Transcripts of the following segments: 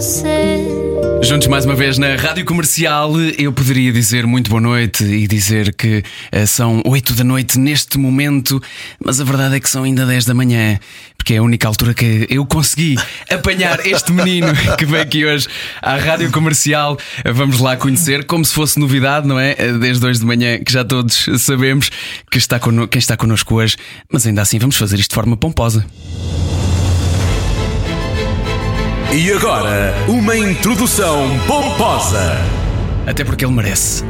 você. Juntos mais uma vez na Rádio Comercial, eu poderia dizer muito boa noite e dizer que eh, são 8 da noite neste momento, mas a verdade é que são ainda 10 da manhã, porque é a única altura que eu consegui apanhar este menino que veio aqui hoje à Rádio Comercial. Vamos lá conhecer, como se fosse novidade, não é? Eh, Desde hoje de manhã, que já todos sabemos que está quem está connosco hoje, mas ainda assim vamos fazer isto de forma pomposa. E agora, uma introdução pomposa. Até porque ele merece.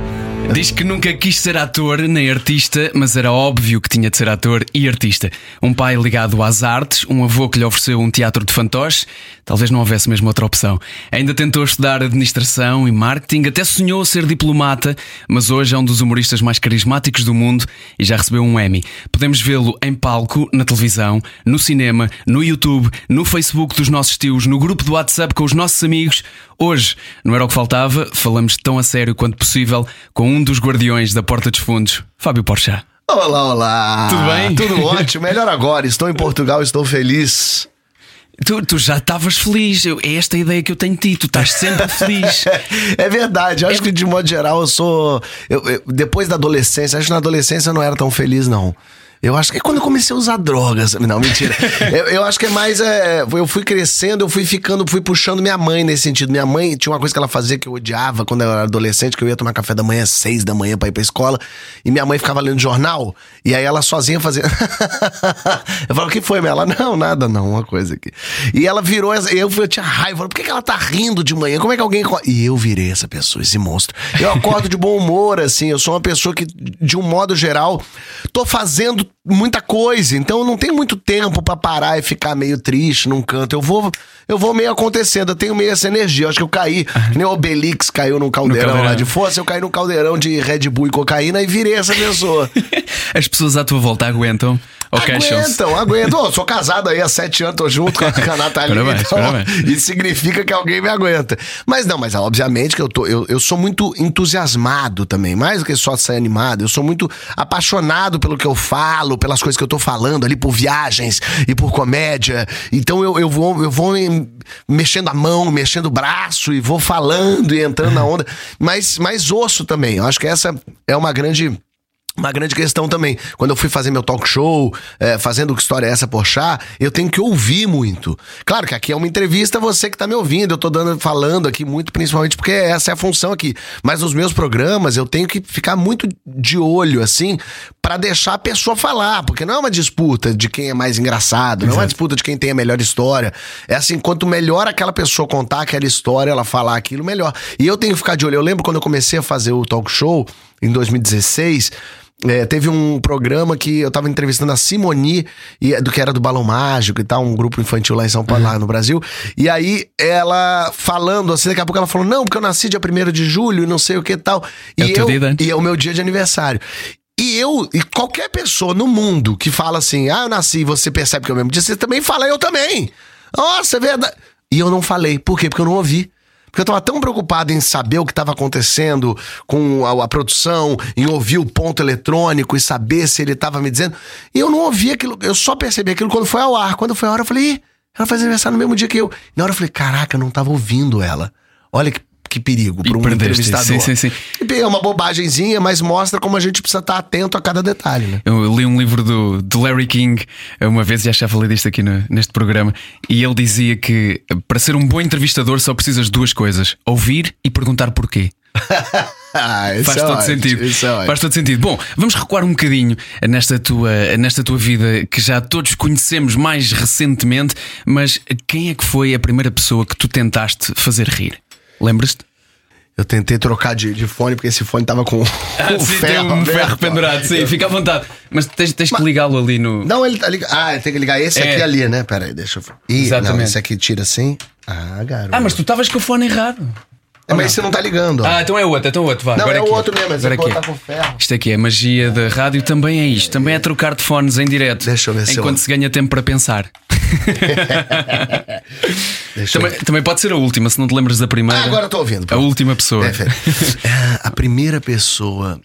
Diz que nunca quis ser ator nem artista, mas era óbvio que tinha de ser ator e artista. Um pai ligado às artes, um avô que lhe ofereceu um teatro de fantoches, talvez não houvesse mesmo outra opção. Ainda tentou estudar administração e marketing, até sonhou ser diplomata, mas hoje é um dos humoristas mais carismáticos do mundo e já recebeu um Emmy. Podemos vê-lo em palco, na televisão, no cinema, no YouTube, no Facebook dos nossos tios, no grupo do WhatsApp com os nossos amigos. Hoje, não era o que faltava, falamos tão a sério quanto possível com um dos guardiões da Porta dos Fundos, Fábio Porchat. Olá, olá. Tudo bem? Tudo ótimo. Melhor agora. Estou em Portugal, estou feliz. Tu, tu já estavas feliz, eu- é esta a ideia que eu tenho de ti, tu estás sempre feliz. É verdade. Eu acho que de modo geral eu sou. eu- eu- depois da adolescência, acho que na adolescência eu não era tão feliz, não. Eu acho que é quando eu comecei a usar drogas. Não, mentira. eu, eu acho que é mais. É, eu fui crescendo, eu fui ficando, fui puxando minha mãe nesse sentido. Minha mãe tinha uma coisa que ela fazia que eu odiava quando eu era adolescente, que eu ia tomar café da manhã às seis da manhã pra ir pra escola. E minha mãe ficava lendo jornal. E aí ela sozinha fazia. eu falava, o que foi, minha? Ela, não, nada, não, uma coisa aqui. E ela virou. essa- Eu, eu tinha raiva. Por que, que ela tá rindo de manhã? Como é que alguém. E eu virei essa pessoa, esse monstro. Eu acordo de bom humor, assim. Eu sou uma pessoa que, de um modo geral, tô fazendo muita coisa. Então eu não tenho muito tempo pra parar e ficar meio triste num canto. Eu vou, eu vou meio acontecendo. Eu tenho meio essa energia. Eu acho que eu caí. Nem o Obelix caiu num caldeirão, caldeirão. lá de força. Eu caí num caldeirão de Red Bull e cocaína e virei essa pessoa. As pessoas à tua volta aguentam Aguentam, aguentam. Ô, sou casado aí há sete anos, tô junto com a, com a Natalia. Parabéns, então, parabéns. Isso significa que alguém me aguenta. Mas não, mas obviamente que eu, tô, eu, eu sou muito entusiasmado também. Mais do que só ser animado, eu sou muito apaixonado pelo que eu falo, pelas coisas que eu tô falando ali, por viagens e por comédia. Então eu, eu vou, eu vou em- mexendo a mão, mexendo o braço e vou falando e entrando na onda. Mas, mas osso também. Eu acho que essa é uma grande. Uma grande questão também. Quando eu fui fazer meu talk show, é, fazendo que história é essa por chá, eu tenho que ouvir muito. Claro que aqui é uma entrevista, você que tá me ouvindo, eu tô dando, falando aqui muito, principalmente porque essa é a função aqui. Mas nos meus programas eu tenho que ficar muito de olho, assim, pra deixar a pessoa falar. Porque não é uma disputa de quem é mais engraçado, não é uma disputa de quem tem a melhor história. É assim, quanto melhor aquela pessoa contar aquela história, ela falar aquilo, melhor. E eu tenho que ficar de olho. Eu lembro quando eu comecei a fazer o talk show, em 2016. É, teve um programa que eu tava entrevistando a Simoni, e, do que era do Balão Mágico e tal, um grupo infantil lá em São Paulo, lá no Brasil. E aí ela falando assim, daqui a pouco ela falou: Não, porque eu nasci dia 1 de julho e não sei o que tal. É E, eu, e é o meu dia de aniversário. E eu, e qualquer pessoa no mundo que fala assim, ah, eu nasci, você percebe que é o mesmo dia, você também fala, eu também. Nossa, é verdade. E eu não falei. Por quê? Porque eu não ouvi. Porque eu tava tão preocupado em saber o que estava acontecendo com a, a produção, em ouvir o ponto eletrônico e saber se ele tava me dizendo. E eu não ouvi aquilo, eu só percebi aquilo quando foi ao ar. Quando foi a hora, eu falei, Ih, ela faz aniversário no mesmo dia que eu. Na hora eu falei, caraca, eu não tava ouvindo ela. Olha que, que perigo para um perdeste. entrevistador. Sim, sim, sim. É uma bobagemzinha, mas mostra como a gente precisa estar atento a cada detalhe, né? Eu li um livro do, do Larry King uma vez, já já falei disto aqui no- neste programa, e ele dizia que para ser um bom entrevistador só precisas de duas coisas: ouvir e perguntar porquê. Ah, Faz é todo sentido. É ótimo. Faz todo sentido. Bom, vamos recuar um bocadinho nesta tua, nesta tua vida que já todos conhecemos mais recentemente, mas quem é que foi a primeira pessoa que tu tentaste fazer rir? Lembras-te? Eu tentei trocar de, de fone porque esse fone tava com Ah, o sim, ferro, um aberto. ferro pendurado, sim, fica à vontade. Mas tens, tens que ligá-lo ali no. Não, ele tá ligado. Ah, tem que ligar esse É. aqui ali, né? Pera aí, deixa eu. Ih, Exatamente. não, esse aqui tira assim. Ah, garoto. Ah, mas tu estavas com o fone errado. É, mas você não tá ligando. Ah, então é outro, então é outro. Vá, não, agora é o outro mesmo. Esse Agora pô, aqui. tá com ferro. Isto aqui é a magia da rádio, também é isto. Também é trocar de fones em direto. Deixa eu ver se Enquanto eu- se ganha tempo para pensar. Também, também pode ser a última, se não te lembras da primeira. Ah, agora tô ouvindo. A última pessoa. É. É, a primeira pessoa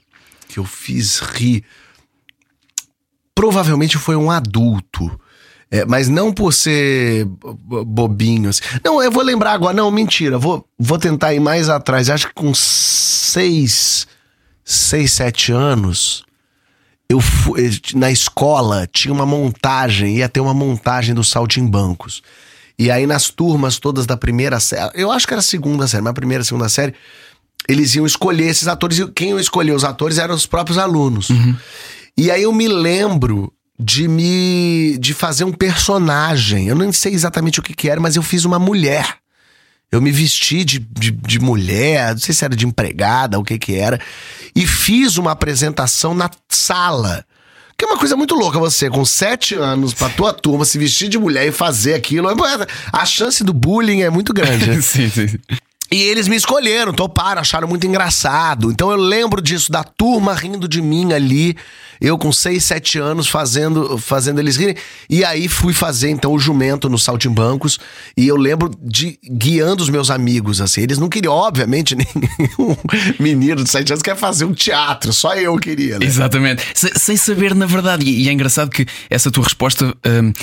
que eu fiz rir provavelmente foi um adulto. É, mas não por ser bo- bobinho. assim. Não, eu vou lembrar agora. Não, mentira. Vou, vou tentar ir mais atrás. Acho que com seis, seis, sete anos, eu fui, na escola tinha uma montagem, ia ter uma montagem dos saltimbancos. E aí nas turmas todas da primeira série, eu acho que era a segunda série, mas a primeira, segunda série, eles iam escolher esses atores e quem ia escolher os atores eram os próprios alunos. E aí eu me lembro de me de fazer um personagem. Eu nem sei exatamente o que que era, mas eu fiz uma mulher. Eu me vesti de, de, de mulher, não sei se era de empregada, o que que era, e fiz uma apresentação na sala. Que é uma coisa muito louca você, com sete anos, pra tua turma, se vestir de mulher e fazer aquilo. A chance do bullying é muito grande, né? sim, sim. E eles me escolheram, toparam, acharam muito engraçado. Então eu lembro disso, da turma rindo de mim ali, eu com 6, 7 anos fazendo, fazendo eles rirem. E aí fui fazer então o jumento nos saltimbancos. E eu lembro de guiando os meus amigos, assim. Eles não queriam, obviamente, nenhum menino de 7 anos quer fazer um teatro, só eu queria, né? Exatamente. Se- sem saber, na verdade, e e é engraçado que essa tua resposta hum,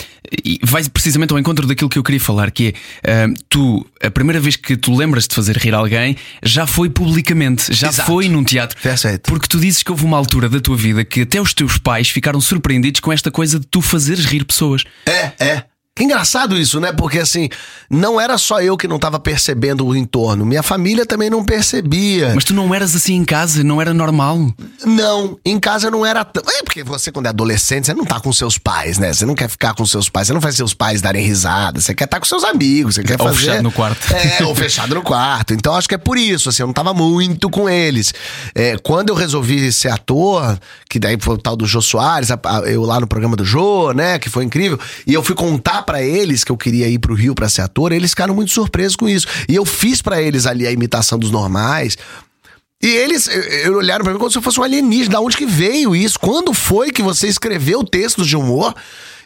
vai precisamente ao encontro daquilo que eu queria falar, que é hum, tu, a primeira vez que tu lembras de fazer rir alguém, já foi publicamente, já Exato. foi num teatro. Perfeito. Porque tu dizes que houve uma altura da tua vida que até os teus pais ficaram surpreendidos com esta coisa de tu fazeres rir pessoas. É, é. Engraçado isso, né? Porque assim, não era só eu que não tava percebendo o entorno, minha família também não percebia. Mas tu não eras assim em casa, não era normal. Não, em casa não era tão. É porque você, quando é adolescente, você não tá com seus pais, né? Você não quer ficar com seus pais, você não faz seus pais darem risada, você quer estar com seus amigos, você quer Ou fazer. fechado no quarto. É, ou fechado no quarto. Então acho que é por isso, assim, eu não tava muito com eles. É, quando eu resolvi ser ator, que daí foi o tal do Jô Soares, eu lá no programa do Jô, né? Que foi incrível. E eu fui contar pra eles que eu queria ir pro Rio pra ser ator, eles ficaram muito surpresos com isso. E eu fiz pra eles ali a imitação dos normais. E eles eu, eu olharam pra mim como se eu fosse um alienígena. Da onde que veio isso? Quando foi que você escreveu textos de humor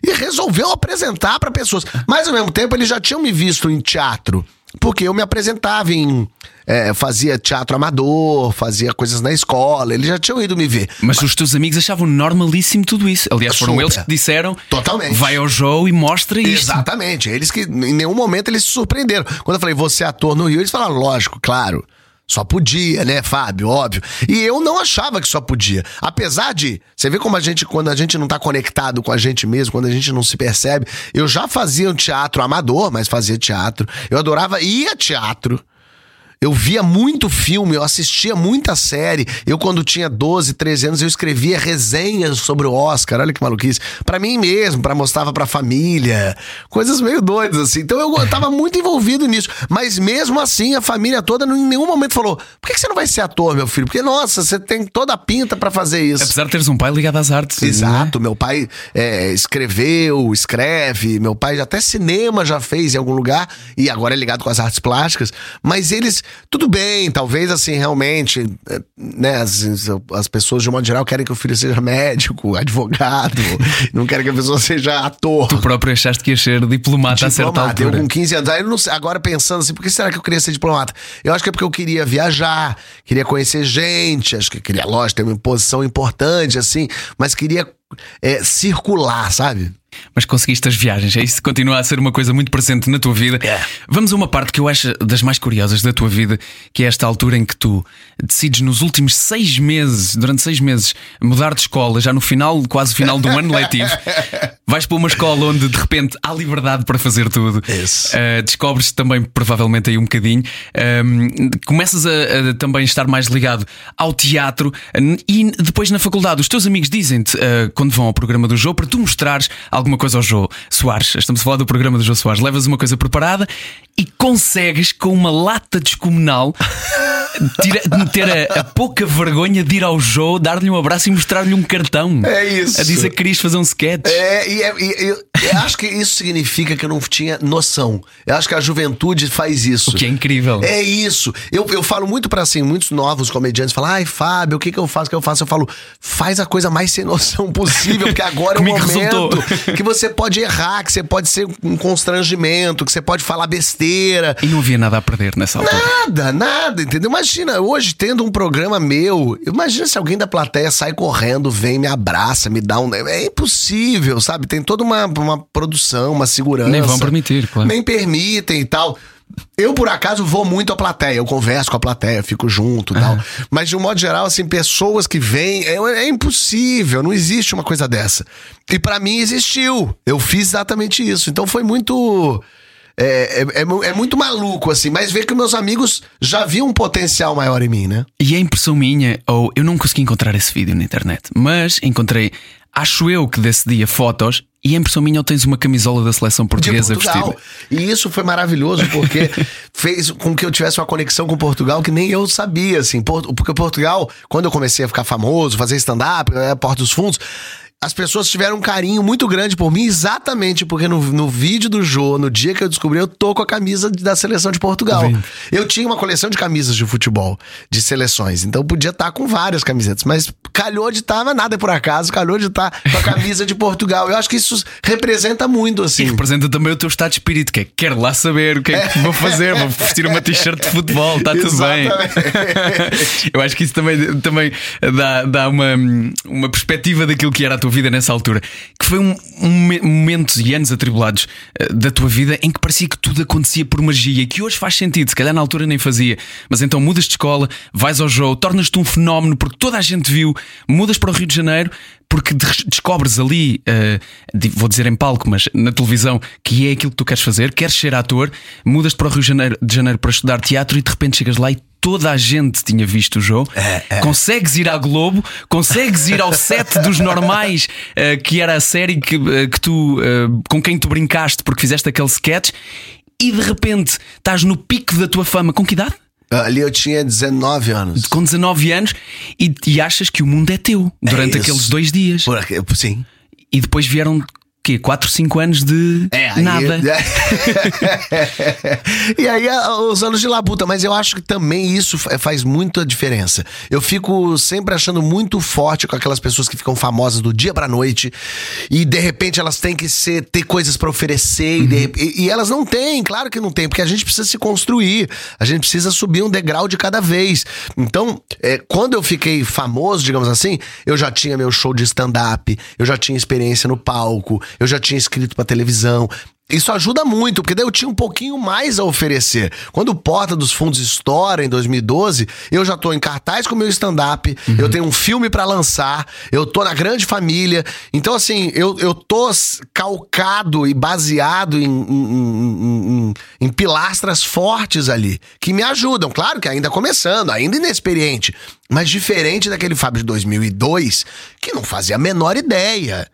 e resolveu apresentar pra pessoas? Mas ao mesmo tempo eles já tinham me visto em teatro. Porque eu me apresentava em. É, fazia teatro amador, fazia coisas na escola, eles já tinham ido me ver. Mas os teus amigos achavam normalíssimo tudo isso. Aliás, foram Super. eles que disseram: Totalmente. vai ao jogo e mostra isto. Exatamente. Eles que em nenhum momento eles se surpreenderam. Quando eu falei, você é ator no Rio, eles falaram, lógico, claro. Só podia, né, Fábio? Óbvio. E eu não achava que só podia. Apesar de. Você vê como a gente, quando a gente não tá conectado com a gente mesmo, quando a gente não se percebe. Eu já fazia um teatro amador, mas fazia teatro. Eu adorava ir a teatro. Eu via muito filme, eu assistia muita série. Eu, quando tinha 12, 13 anos, eu escrevia resenhas sobre o Oscar. Olha que maluquice. Pra mim mesmo, pra mostrava pra família. Coisas meio doidas, assim. Então eu tava muito envolvido nisso. Mas mesmo assim, a família toda em nenhum momento falou: por que que você não vai ser ator, meu filho? Porque, nossa, você tem toda a pinta pra fazer isso. Apesar de teres um pai ligado às artes. não é? Exato, meu pai é, escreveu, escreve, meu pai até cinema já fez em algum lugar e agora é ligado com as artes plásticas, mas eles, tudo bem, talvez assim, realmente, é, né, as, as pessoas de um modo geral querem que o filho seja médico, advogado, não querem que a pessoa seja ator. Tu próprio achaste que ia ser diplomata, a certa Diplomata. Eu altura. com 15 anos. Aí eu não agora pensando assim, por que será que eu queria ser diplomata? Eu acho que é porque eu queria viajar, queria conhecer gente, acho que queria, lógico, ter uma posição importante, assim, mas queria é, circular, sabe? Mas conseguiste as viagens, é isso continua a ser uma coisa muito presente na tua vida. É. Vamos a uma parte que eu acho das mais curiosas da tua vida, que é esta altura em que tu decides nos últimos seis meses, durante seis meses, mudar de escola, já no final, quase final do ano letivo. Vais para uma escola onde de repente há liberdade para fazer tudo. Uh, descobres também, provavelmente, aí um bocadinho. Um, começas a, a também estar mais ligado ao teatro e depois na faculdade os teus amigos dizem-te, uh, quando vão ao programa do Jô, para tu mostrares alguma coisa ao Jô Soares. Estamos a falar do programa do Jô Soares. Levas uma coisa preparada e consegues, com uma lata descomunal, tira- ter a, a pouca vergonha de ir ao Jô, dar-lhe um abraço e mostrar-lhe um cartão. É isso. A dizer que querias fazer um sketch. É, e, é- e- e Eu acho que isso significa que eu não tinha noção. Eu acho que a juventude faz isso. O que é incrível. É isso. Eu, eu falo muito pra assim, muitos novos comediantes falam, ai, Fábio, o que, que eu faço? O que eu faço? Eu falo, faz a coisa mais sem noção possível, porque agora é o momento resultou. que você pode errar, que você pode ser um constrangimento, que você pode falar besteira. E não havia nada a perder nessa altura. Nada, nada, entendeu? Imagina, hoje tendo um programa meu, imagina se alguém da plateia sai correndo, vem, me abraça, me dá um. É impossível, sabe? Tem toda uma, uma produção, uma segurança. Nem vão permitir, claro. Nem permitem e tal. Eu, por acaso, vou muito à plateia. Eu converso com a plateia, fico junto e tal. Mas, de um modo geral, assim, pessoas que vêm. É, é impossível, não existe uma coisa dessa. E pra mim existiu. Eu fiz exatamente isso. Então foi muito. É, é, é é muito maluco, assim, mas ver que meus amigos já viam um potencial maior em mim, né? E é impressão minha, ou eu não consegui encontrar esse vídeo na internet, mas encontrei, acho eu que desse dia, fotos, e é impressão minha, ou tens uma camisola da seleção portuguesa vestida. E isso foi maravilhoso porque fez com que eu tivesse uma conexão com Portugal que nem eu sabia, assim. Por- Porque Portugal, quando eu comecei a ficar famoso, fazer stand-up, é, Porta dos Fundos. As pessoas tiveram um carinho muito grande por mim, exatamente porque no, no vídeo do Jô, no dia que eu descobri, eu tô com a camisa da seleção de Portugal. Vendo. Eu tinha uma coleção de camisas de futebol, de seleções, então podia estar com várias camisetas, mas calhou de estar, mas nada é por acaso, calhou de estar com a camisa de Portugal. Eu acho que isso representa muito, E assim. representa também o teu estado de espírito, que é quero lá saber o que é que vou fazer, vou vestir uma t-shirt de futebol, está tudo bem. Eu acho que isso também, também dá, dá uma, uma perspectiva daquilo que era a tua vida nessa altura. Que foi um, um e anos atribulados eh, da tua vida em que parecia que tudo acontecia por magia que hoje faz sentido, se calhar na altura nem fazia. Mas então mudas de escola, vais ao jogo, tornas-te um fenómeno porque toda a gente viu, mudas para o Rio de Janeiro. Porque de- descobres ali, di- vou dizer em palco, mas na televisão, que é aquilo que tu queres fazer, queres ser ator, mudas para o Rio de Janeiro, de Janeiro para estudar teatro e de repente chegas lá e toda a gente tinha visto o jogo. Consegues ir à Globo, consegues ir ao set dos normais, eh, que era a série que, eh, que tu, eh, com quem tu brincaste porque fizeste aquele sketch, e de repente estás no pico da tua fama. Com que idade? Ali eu tinha 19 anos. Com 19 anos e, e achas que o mundo é teu durante É aqueles dois dias. Por sim. E depois vieram quê? 4, 5 anos de É, nada. e aí a- os anos de labuta, mas eu acho que também isso fa- faz muita diferença. Eu fico sempre achando muito forte com aquelas pessoas que ficam famosas do dia pra noite e de repente elas têm que ser ter coisas pra oferecer e, de e- e elas não têm, claro que não tem, porque a gente precisa se construir, a gente precisa subir um degrau de cada vez. Então, é, quando eu fiquei famoso, digamos assim, eu já tinha meu show de stand-up, eu já tinha experiência no palco, eu já tinha escrito pra televisão. Isso ajuda muito, porque daí eu tinha um pouquinho mais a oferecer. Quando o Porta dos Fundos estoura em 2012, eu já tô em cartaz com o meu stand-up, eu tenho um filme pra lançar, eu tô na grande família. Então, assim, eu, eu tô calcado e baseado em, em- em- em- em pilastras fortes ali, que me ajudam. Claro que ainda começando, ainda inexperiente, mas diferente daquele Fábio de 2002, que não fazia a menor ideia.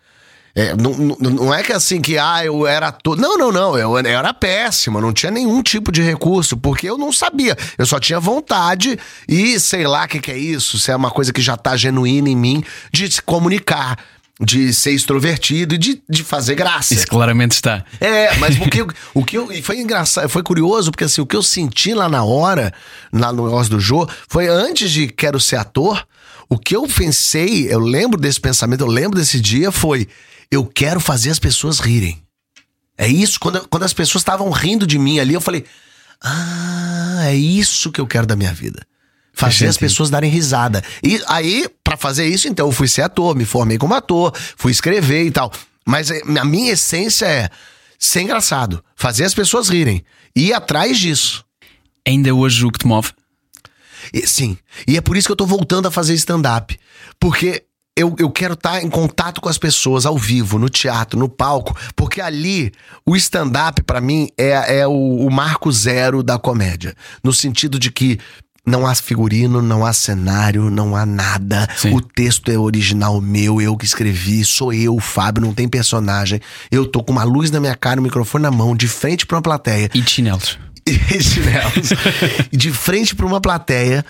É, não, não- é que assim que ah, eu era ator. Não, não, não. Eu, eu era péssimo, eu não tinha nenhum tipo de recurso, porque eu não sabia. Eu só tinha vontade e sei lá o que, que é isso, se é uma coisa que já tá genuína em mim, de se comunicar, de ser extrovertido e de, de fazer graça. Isso claramente está. É, mas o que, o que eu, e foi engraçado, foi curioso, porque assim, o que eu senti lá na hora, lá no negócio do Jô, foi antes de quero ser ator, o que eu pensei, eu lembro desse pensamento, eu lembro desse dia, foi eu quero fazer as pessoas rirem. É isso, quando, quando as pessoas estavam rindo de mim ali, eu falei, ah, é isso que eu quero da minha vida. Fazer as pessoas darem risada. E aí, pra fazer isso, então, eu fui ser ator, me formei como ator, fui escrever e tal. Mas eh, a minha essência é ser engraçado, fazer as pessoas rirem. E ir atrás disso. Ainda hoje o que te move? E- sim. E é por isso que eu tô voltando a fazer stand-up. Porque eu, eu quero estar em contato com as pessoas ao vivo, no teatro, no palco. Porque ali, o stand-up, pra mim, é, é o, o marco zero da comédia. No sentido de que. Não há figurino, não há cenário, não há nada. Sim. O texto é original meu, eu que escrevi, sou eu, o Fábio, não tem personagem. Eu tô com uma luz na minha cara, um microfone na mão, de frente pra uma plateia E chinelos. E chinelos, de frente pra uma plateia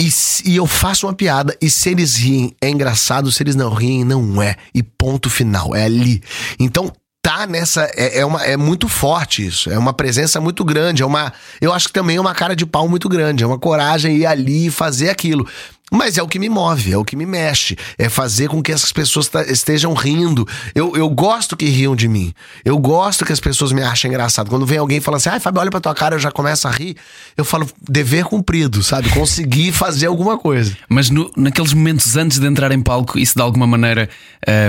e, e eu faço uma piada e se eles riem é engraçado, se eles não riem não é e ponto final, é ali. Então tá nessa. É, é, uma, é muito forte isso. É uma presença muito grande. É uma. Eu acho que também é uma cara de pau muito grande. É uma coragem ir ali e fazer aquilo. Mas é o que me move, é o que me mexe. É fazer com que essas pessoas estejam rindo. Eu, eu gosto que riam de mim. Eu gosto que as pessoas me achem engraçado. Quando vem alguém e fala assim, ai, Fábio, olha pra tua cara, eu já começo a rir. Eu falo, dever cumprido, sabe? Conseguir fazer alguma coisa. Mas no, naqueles momentos antes de entrar em palco, isso de alguma maneira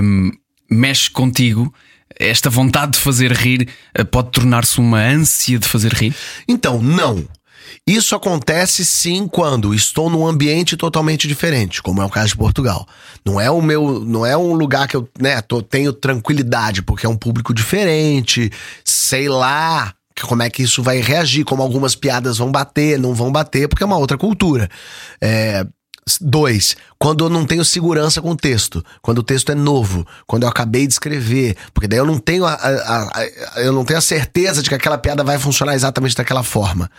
um, mexe contigo? esta vontade de fazer rir eh, pode tornar-se uma ânsia de fazer rir? Então, não. Isso acontece sim quando estou num ambiente totalmente diferente, como é o caso de Portugal. Não é o meu, não é um lugar que eu, né, tô, tenho tranquilidade, porque é um público diferente, sei lá, como é que isso vai reagir, como algumas piadas vão bater, não vão bater, porque é uma outra cultura. É, Dois, quando eu não tenho segurança com o texto, quando o texto é novo, quando eu acabei de escrever, porque daí eu não tenho a, a, a eu não tenho a certeza de que aquela piada vai funcionar exatamente daquela forma.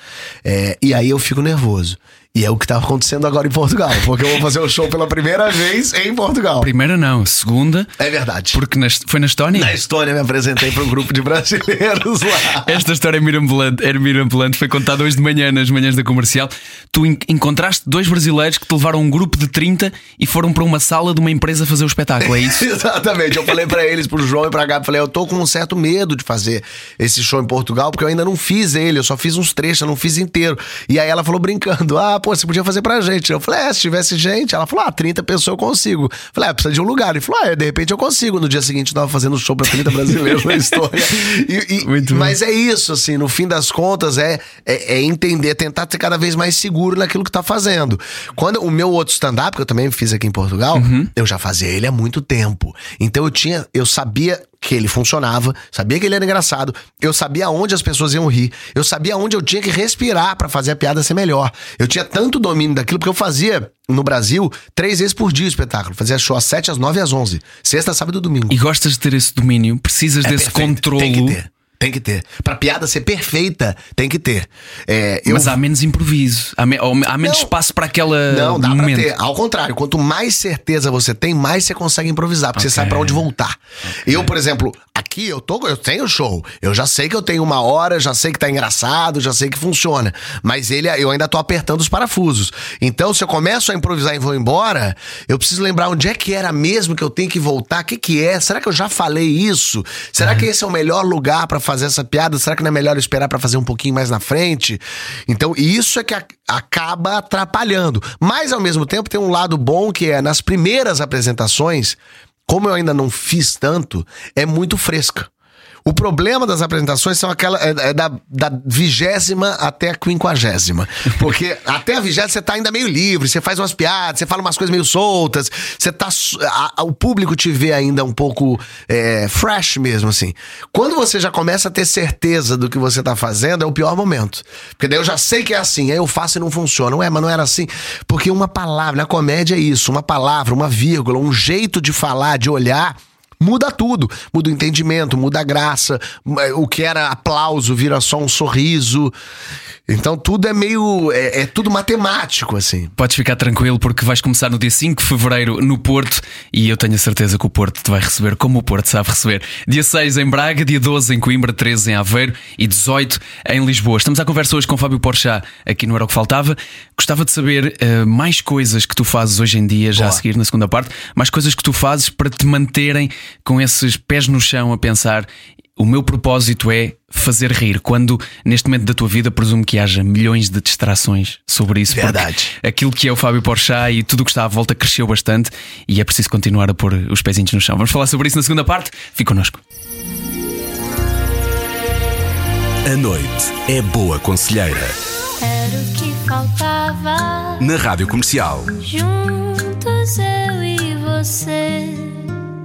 É, e aí eu fico nervoso. E é o que tá acontecendo agora em Portugal, porque eu vou fazer o show pela primeira vez em Portugal. Primeira não, segunda. É verdade. Porque na, foi na Estónia? Na Estónia me apresentei para um grupo de brasileiros lá. Esta história é mirabolante, era mirabolante, foi contada hoje de manhã, nas manhãs da comercial. Tu encontraste dois brasileiros que te levaram um grupo de 30 e foram para uma sala de uma empresa fazer o espetáculo, é isso? Exatamente. Eu falei para eles, pro João e pra Gabi, falei, eu tô com um certo medo de fazer esse show em Portugal, porque eu ainda não fiz ele, eu só fiz uns trechos, eu não fiz inteiro. E aí ela falou brincando, ah, pô, você podia fazer pra gente. Eu falei, é, se tivesse gente, ela falou, ah, 30 pessoas eu consigo. Eu falei, é, precisa de um lugar. Ele falou, ah, de repente eu consigo. No dia seguinte, eu tava fazendo show pra 30 brasileiros na história. E, e, mas é isso, assim, no fim das contas, é, é, é, entender, tentar ser cada vez mais seguro naquilo que tá fazendo. Quando o meu outro stand-up, que eu também fiz aqui em Portugal, uhum. eu já fazia ele há muito tempo. Então eu tinha, eu sabia que ele funcionava, sabia que ele era engraçado, eu sabia onde as pessoas iam rir, eu sabia onde eu tinha que respirar para fazer a piada ser melhor. Eu tinha tanto domínio daquilo, porque eu fazia no Brasil três vezes por dia o espetáculo. Fazia show às sete, às nove e às onze. Sexta, sábado e domingo. E gostas de ter esse domínio? Precisas é desse perfeito. controle? Tem que ter. Tem que ter. Pra piada ser perfeita, tem que ter. É, eu... Mas há menos improviso. Há, me... há menos não, espaço para aquela. Não, dá momento. pra ter. Ao contrário, quanto mais certeza você tem, mais você consegue improvisar, porque okay. você sabe para onde voltar. Okay. Eu, por exemplo, aqui eu tô, eu tenho show. Eu já sei que eu tenho uma hora, já sei que tá engraçado, já sei que funciona. Mas ele, eu ainda tô apertando os parafusos. Então, se eu começo a improvisar e vou embora, eu preciso lembrar onde é que era mesmo que eu tenho que voltar. O que, que é? Será que eu já falei isso? Será que esse é o melhor lugar para fazer essa piada? Será que não é melhor esperar para fazer um pouquinho mais na frente? Então, isso é que a, acaba atrapalhando. Mas, ao mesmo tempo, tem um lado bom que é nas primeiras apresentações, como eu ainda não fiz tanto, é muito fresca. O problema das apresentações são aquela é, é da, da vigésima até a quinquagésima. Porque até a vigésima você tá ainda meio livre, você faz umas piadas, você fala umas coisas meio soltas, você tá. A, a, o público te vê ainda um pouco é, fresh mesmo, assim. Quando você já começa a ter certeza do que você tá fazendo, é o pior momento. Porque daí eu já sei que é assim, aí eu faço e não funciona. Ué, mas não era assim. Porque uma palavra, na comédia é isso, uma palavra, uma vírgula, um jeito de falar, de olhar muda tudo. Muda o entendimento, muda a graça. O que era aplauso vira só um sorriso. Então tudo é meio. É, é, tudo matemático, assim. Podes ficar tranquilo porque vais começar no dia 5 de fevereiro no Porto e eu tenho a certeza que o Porto te vai receber como o Porto sabe receber. Dia 6 em Braga, dia 12 em Coimbra, 13 em Aveiro e 18 em Lisboa. Estamos à conversa hoje com Fábio Porchat aqui no Era o que Faltava. Gostava de saber uh, mais coisas que tu fazes hoje em dia, já Boa. a seguir na segunda parte, mais coisas que tu fazes para te manterem com esses pés no chão a pensar o meu propósito é fazer rir. Quando neste momento da tua vida presumo que haja milhões de distrações sobre isso. Verdade. Aquilo que é o Fábio Porchat e tudo o que está à volta cresceu bastante e é preciso continuar a pôr os pezinhos no chão. Vamos falar sobre isso na segunda parte. Fique connosco. A noite é boa conselheira. Era o que faltava. Na rádio comercial. Juntos eu e você.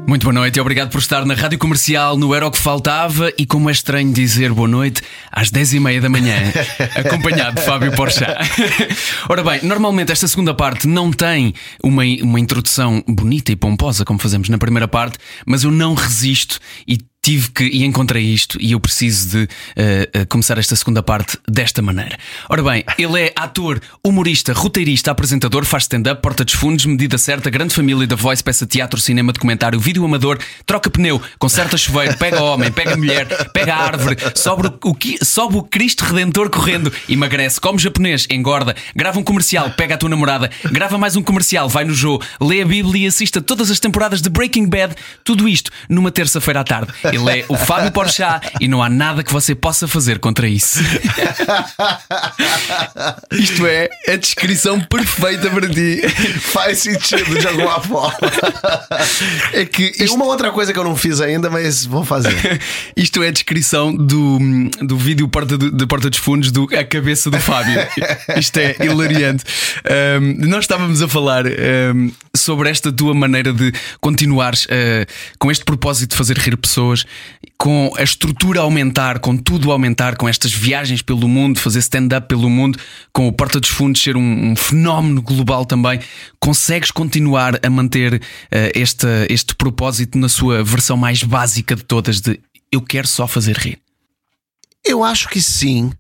Muito boa noite e obrigado por estar na Rádio Comercial no Era o que Faltava e como é estranho dizer boa noite às 10 e meia da manhã, acompanhado de Fábio Porchat. Ora bem, normalmente esta segunda parte não tem uma, uma introdução bonita e pomposa como fazemos na primeira parte, mas eu não resisto e tive que e encontrei isto e eu preciso de uh, começar esta segunda parte desta maneira. Ora bem, ele é ator, humorista, roteirista, apresentador, faz stand-up, porta dos fundos, medida certa, grande família da voz, peça teatro, cinema, documentário, vídeo amador, troca pneu, conserta chuveiro, pega homem, pega mulher, pega árvore, sobe o, sobe o Cristo Redentor correndo, emagrece, come japonês, engorda, grava um comercial, pega a tua namorada, grava mais um comercial, vai no jogo, lê a Bíblia e assista todas as temporadas de Breaking Bad, tudo isto numa terça-feira à tarde. Ele é o Fábio Porchat e não há nada que você possa fazer contra isso. Isto é a descrição perfeita para ti. Faz sentido de alguma forma. É que isto... Tem uma outra coisa que eu não fiz ainda, mas vou fazer. Isto é a descrição do, do vídeo porta de, de Porta dos Fundos do A Cabeça do Fábio. Isto é hilariante. Um, nós estávamos a falar um, sobre esta tua maneira de continuares uh, com este propósito de fazer rir pessoas, com a estrutura a aumentar, com tudo a aumentar, com estas viagens pelo mundo, fazer stand-up pelo mundo, com o Porta dos Fundos ser um, um fenómeno global também, consegues continuar a manter uh, este, este propósito na sua versão mais básica de todas de eu quero só fazer rir? Eu acho que sim,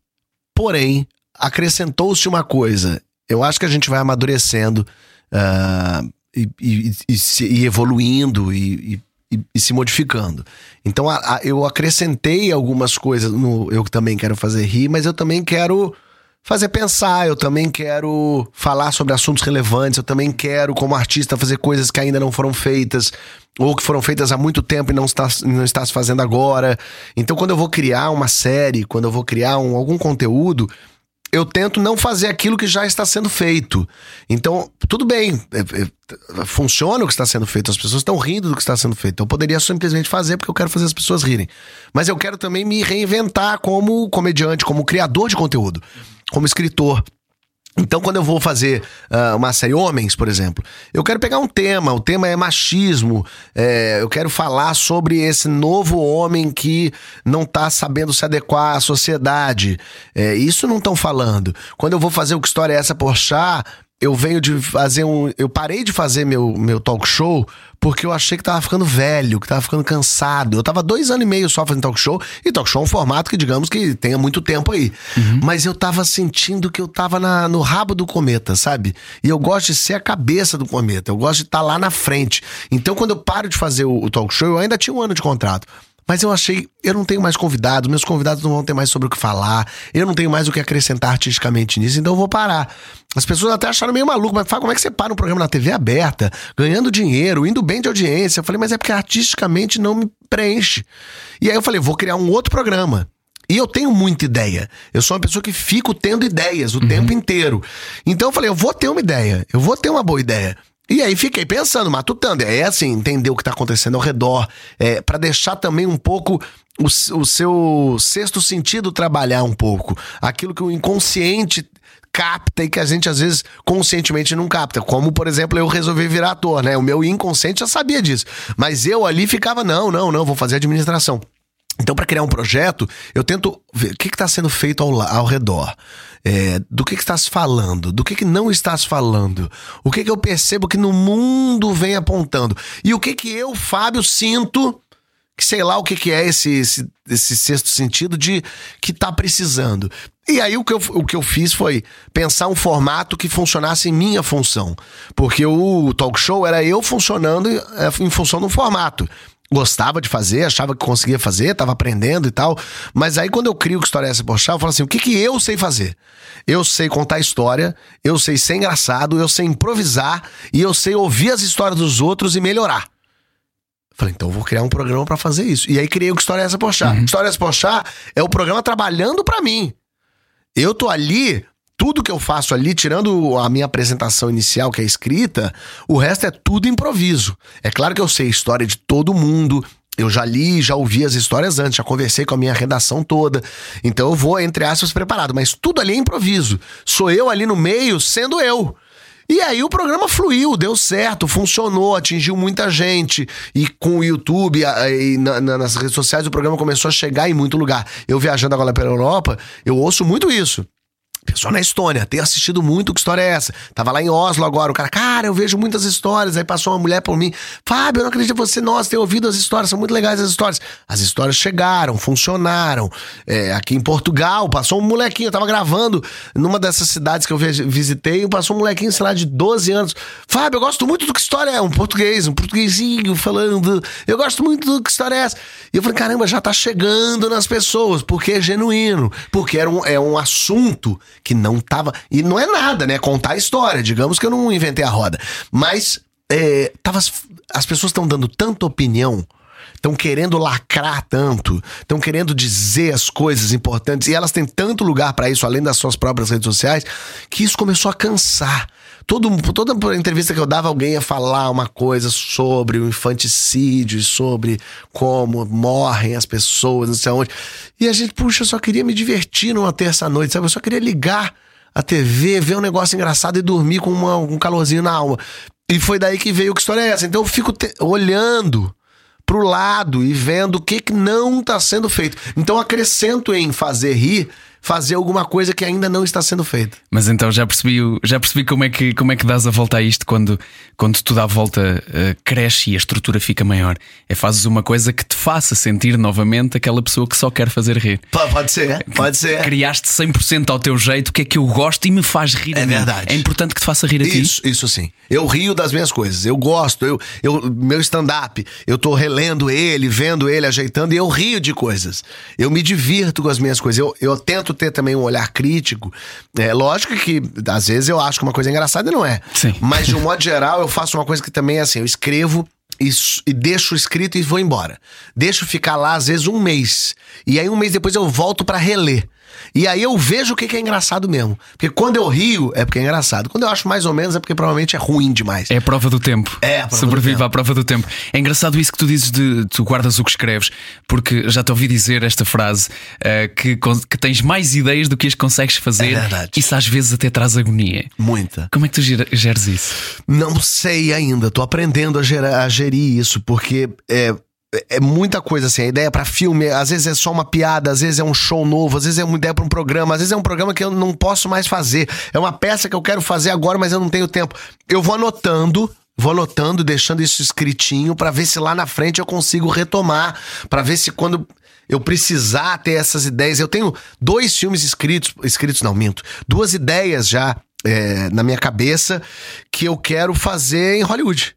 porém acrescentou-se uma coisa. Eu acho que a gente vai amadurecendo uh, e, e, e, e, evoluindo e, e, se modificando. Então a, a, eu acrescentei algumas coisas no eu também quero fazer rir, mas eu também quero fazer pensar, eu também quero falar sobre assuntos relevantes, eu também quero, como artista, fazer coisas que ainda não foram feitas, ou que foram feitas há muito tempo e não está, não está se fazendo agora. Então, quando eu vou criar uma série, quando eu vou criar um, algum conteúdo, eu tento não fazer aquilo que já está sendo feito. Então, tudo bem, é, é, funciona o que está sendo feito, as pessoas estão rindo do que está sendo feito. Eu poderia simplesmente fazer porque eu quero fazer as pessoas rirem. Mas eu quero também me reinventar como comediante, como criador de conteúdo, como escritor. Então, quando eu vou fazer uh, uma série Homens, por exemplo, eu quero pegar um tema, o tema é machismo, é, eu quero falar sobre esse novo homem que não está sabendo se adequar à sociedade. É, isso não estão falando. Quando eu vou fazer o que história é essa por chá, eu venho de fazer um. Eu parei de fazer meu, meu talk show porque eu achei que tava ficando velho, que tava ficando cansado. Eu tava dois anos e meio só fazendo talk show, e talk show é um formato que, digamos, que tenha muito tempo aí. Uhum. Mas eu tava sentindo que eu tava na, no rabo do cometa, sabe? E eu gosto de ser a cabeça do cometa, eu gosto de estar tá lá na frente. Então, quando eu paro de fazer o, o talk show, eu ainda tinha um ano de contrato. Mas eu achei, eu não tenho mais convidados, meus convidados não vão ter mais sobre o que falar, eu não tenho mais o que acrescentar artisticamente nisso, então eu vou parar. As pessoas até acharam meio maluco, mas fala, como é que você para um programa na TV aberta, ganhando dinheiro, indo bem de audiência? Eu falei, mas é porque artisticamente não me preenche. E aí eu falei, vou criar um outro programa. E eu tenho muita ideia. Eu sou uma pessoa que fico tendo ideias o uhum. tempo inteiro. Então eu falei, eu vou ter uma ideia, eu vou ter uma boa ideia. E aí fiquei pensando, matutando. É assim, entender o que está acontecendo ao redor, é, para deixar também um pouco o, o seu sexto sentido trabalhar um pouco. Aquilo que o inconsciente capta e que a gente às vezes conscientemente não capta. Como, por exemplo, eu resolvi virar ator, né? O meu inconsciente já sabia disso. Mas eu ali ficava, não, não, não, vou fazer administração. Então, para criar um projeto, eu tento ver o que está sendo feito ao, ao redor. É, do que, que estás falando, do que, que não estás falando, o que, que eu percebo que no mundo vem apontando, e o que, que eu, Fábio, sinto que sei lá o que, que é esse, esse, esse sexto sentido de que tá precisando. E aí o que, eu, o que eu fiz foi pensar um formato que funcionasse em minha função. Porque o talk show era eu funcionando é, em função um formato gostava de fazer, achava que conseguia fazer, estava aprendendo e tal. Mas aí quando eu crio que história é essa Porchat, eu falo assim, o que, que eu sei fazer? Eu sei contar história, eu sei ser engraçado, eu sei improvisar e eu sei ouvir as histórias dos outros e melhorar. Falei, então eu vou criar um programa para fazer isso. E aí criei o que história é essa Porchat. Uhum. História é essa Porchat é o programa trabalhando para mim. Eu tô ali tudo que eu faço ali, tirando a minha apresentação inicial, que é escrita, o resto é tudo improviso. É claro que eu sei a história de todo mundo, eu já li, já ouvi as histórias antes, já conversei com a minha redação toda. Então eu vou, entre aspas, preparado. Mas tudo ali é improviso. Sou eu ali no meio, sendo eu. E aí o programa fluiu, deu certo, funcionou, atingiu muita gente. E com o YouTube e na, na, nas redes sociais o programa começou a chegar em muito lugar. Eu viajando agora pela Europa, eu ouço muito isso. Pessoal na Estônia, ter assistido muito Que História é Essa? Tava lá em Oslo agora, o cara, cara, eu vejo muitas histórias. Aí passou uma mulher por mim, Fábio, eu não acredito em você, nossa, tenho ouvido as histórias, são muito legais as histórias. As histórias chegaram, funcionaram. É, aqui em Portugal, passou um molequinho, eu tava gravando numa dessas cidades que eu visitei, passou um molequinho, sei lá, de 12 anos. Fábio, eu gosto muito do Que História é, um português, um portuguesinho falando, eu gosto muito do Que História é Essa? E eu falei, caramba, já tá chegando nas pessoas, porque é genuíno, porque era um, é um assunto que não tava. E não é nada, né? Contar a história. Digamos que eu não inventei a roda. Mas é, tava, as pessoas estão dando tanta opinião estão querendo lacrar tanto, estão querendo dizer as coisas importantes, e elas têm tanto lugar para isso, além das suas próprias redes sociais, que isso começou a cansar. Todo, toda entrevista que eu dava, alguém ia falar uma coisa sobre o infanticídio, sobre como morrem as pessoas, não sei aonde. E a gente, puxa, eu só queria me divertir numa terça-noite, sabe? Eu só queria ligar a TV, ver um negócio engraçado e dormir com uma, um calorzinho na alma. E foi daí que veio que história é essa. Então eu fico te, olhando pro lado e vendo o que, que não está sendo feito. Então acrescento em fazer rir fazer alguma coisa que ainda não está sendo feita. Mas então já percebi, já percebi como é que como é que dás a volta a isto quando quando tudo à volta uh, cresce e a estrutura fica maior. É fazes uma coisa que te faça sentir novamente aquela pessoa que só quer fazer rir. Pode ser, pode ser. Criaste 100% ao teu jeito o que é que eu gosto e me faz rir. É verdade. É importante que te faça rir a ti. Isso, isso sim. Eu rio das minhas coisas. Eu gosto, eu, eu meu stand-up, eu tô relendo ele, vendo ele, ajeitando e eu rio de coisas. Eu me divirto com as minhas coisas. Eu, eu tento ter também um olhar crítico. É lógico que às vezes eu acho que uma coisa é engraçada e não é. Sim. Mas de um modo geral, eu faço uma coisa que também é assim: eu escrevo e, e, deixo escrito e vou embora. Deixo ficar lá, às vezes, um mês. E aí, um mês depois, eu volto para reler. E aí eu vejo o que é engraçado mesmo. Porque quando eu rio, é porque é engraçado. Quando eu acho mais ou menos, é porque provavelmente é ruim demais. É a prova do tempo. É, a prova Sobrevive à prova do tempo. É engraçado isso que tu dizes de tu guardas o que escreves, porque já te ouvi dizer esta frase uh, que, que tens mais ideias do que as consegues fazer. É verdade. Isso às vezes até traz agonia. Muita. Como é que tu geres isso? Não sei ainda. Tô aprendendo a, gerar, a gerir isso, porque é, é muita coisa assim. A ideia para filme, às vezes é só uma piada, às vezes é um show novo, às vezes é uma ideia para um programa, às vezes é um programa que eu não posso mais fazer. É uma peça que eu quero fazer agora, mas eu não tenho tempo. Eu vou anotando, vou anotando, deixando isso escritinho para ver se lá na frente eu consigo retomar, para ver se quando eu precisar ter essas ideias. Eu tenho dois filmes escritos, escritos não, minto, duas ideias já é, na minha cabeça que eu quero fazer em Hollywood,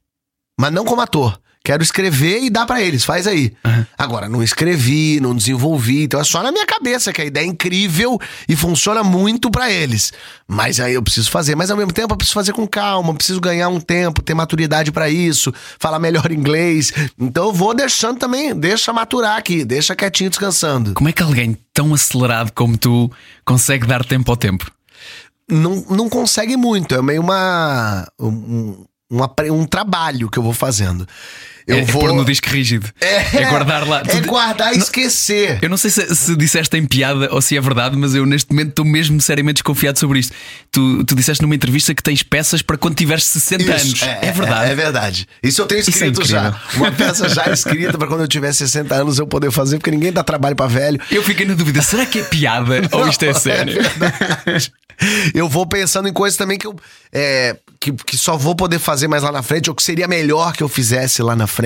mas não como ator. Quero escrever e dar para eles, faz aí. Uhum. Agora, não escrevi, não desenvolvi, então é só na minha cabeça que a ideia é incrível e funciona muito para eles. Mas aí eu preciso fazer, mas ao mesmo tempo eu preciso fazer com calma, preciso ganhar um tempo, ter maturidade para isso, falar melhor inglês. Então eu vou deixando também, deixa maturar aqui, deixa quietinho descansando. Como é que alguém tão acelerado como tu consegue dar tempo ao tempo? Não, não consegue muito, é meio uma. Um, um, um trabalho que eu vou fazendo. Eu é, vou. É pôr no disco rígido. É, é guardar lá. É guardar e esquecer. Eu não sei se, se, disseste em piada ou se é verdade, mas eu neste momento estou mesmo seriamente desconfiado sobre isto. Tu, tu disseste numa entrevista que tens peças para quando tiveres 60 Isso, anos. É, é, verdade. É, verdade. Isso eu tenho é escrito já. Uma peça já escrita para quando eu tiver 60 anos eu poder fazer, porque ninguém dá trabalho para velho. Eu fiquei na dúvida: será que é piada ou isto é sério? eu vou pensando em coisas também que eu. É, que, que só vou poder fazer mais lá na frente, ou que seria melhor que eu fizesse lá na frente.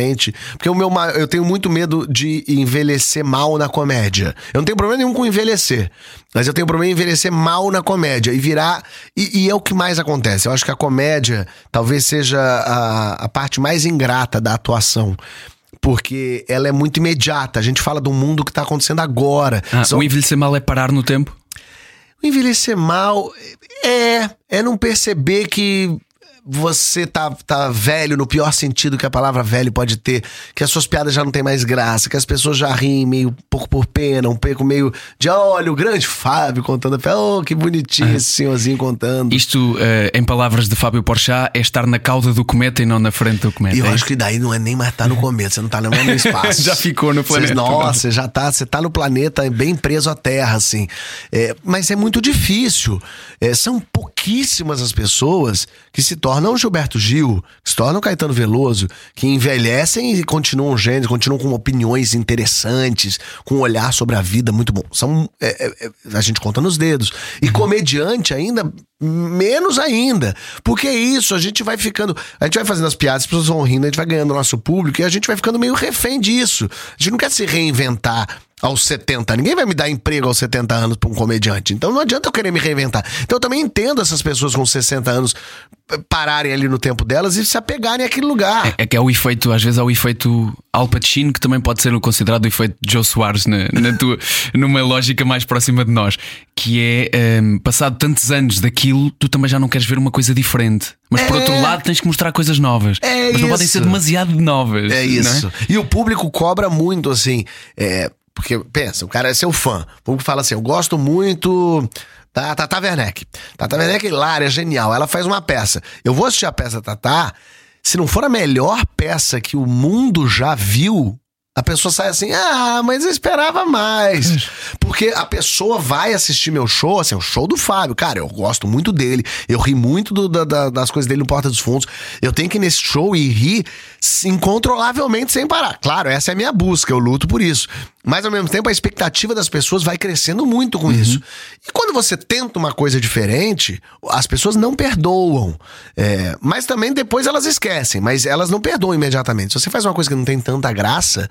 Porque o meu, eu tenho muito medo de envelhecer mal na comédia. Eu não tenho problema nenhum com envelhecer. Mas eu tenho problema em envelhecer mal na comédia e virar. E, e, é o que mais acontece. Eu acho que a comédia talvez seja a, a parte mais ingrata da atuação porque ela é muito imediata. A gente fala do mundo que está acontecendo agora. Ah, Só... O envelhecer mal é parar no tempo? O envelhecer mal é, é não perceber que você tá, tá velho no pior sentido que a palavra velho pode ter, que as suas piadas já não tem mais graça, que as pessoas já riem meio pouco por pena, um pouco meio de olha, o grande Fábio contando oh, que bonitinho esse senhorzinho contando. Isto, uh, em palavras de Fábio Porchat, é estar na cauda do cometa e não na frente do cometa. E eu é acho que daí não é nem mais estar tá no cometa, você não tá no espaço. já ficou no planeta. Você, nossa, já tá, você tá no planeta bem preso à Terra, assim. É, mas é muito difícil. É, são pouquíssimas as pessoas que se tornam Gilberto Gil, que se tornam Caetano Veloso, que envelhecem e continuam gênios, continuam com opiniões interessantes, com um olhar sobre a vida muito bom. São, é, é, é a gente conta nos dedos. E comediante ainda, menos ainda. Porque é isso, a gente vai ficando. A gente vai fazendo as piadas, as pessoas vão rindo, a gente vai ganhando nosso público e a gente vai ficando meio refém disso. A gente não quer se reinventar aos 70. Ninguém vai me dar emprego aos 70 anos para um comediante. Então não adianta eu querer me reinventar. Então eu também entendo essas pessoas com 60 anos pararem ali no tempo delas e se apegarem àquele lugar. É, é que é o efeito, às vezes é o efeito Al Pacino, que também pode ser considerado o efeito Joe Soares na, na tua, numa lógica mais próxima de nós, que é um, passado tantos anos daquilo, tu também já não queres ver uma coisa diferente. Mas por outro é. lado tens que mostrar coisas novas. É mas não podem ser demasiado novas. É, é? isso. É? E o público cobra muito, assim. É, porque, pensa, o cara é seu fã. O público fala assim: eu gosto muito da Tata Werneck. Tata Werneck é hilária, é genial. Ela faz uma peça. Eu vou assistir a peça Tata. Se não for a melhor peça que o mundo já viu, a pessoa sai assim, ah, mas eu esperava mais. Porque a pessoa vai assistir meu show, assim, o show do Fábio. Cara, eu gosto muito dele. Eu ri muito do, da, das coisas dele no Porta dos Fundos. Eu tenho que ir nesse show e rir incontrolavelmente sem parar. Claro, essa é a minha busca, eu luto por isso. Mas ao mesmo tempo a expectativa das pessoas vai crescendo muito com uhum. isso. E quando você tenta uma coisa diferente, as pessoas não perdoam. É, mas também depois elas esquecem, mas elas não perdoam imediatamente. Se você faz uma coisa que não tem tanta graça,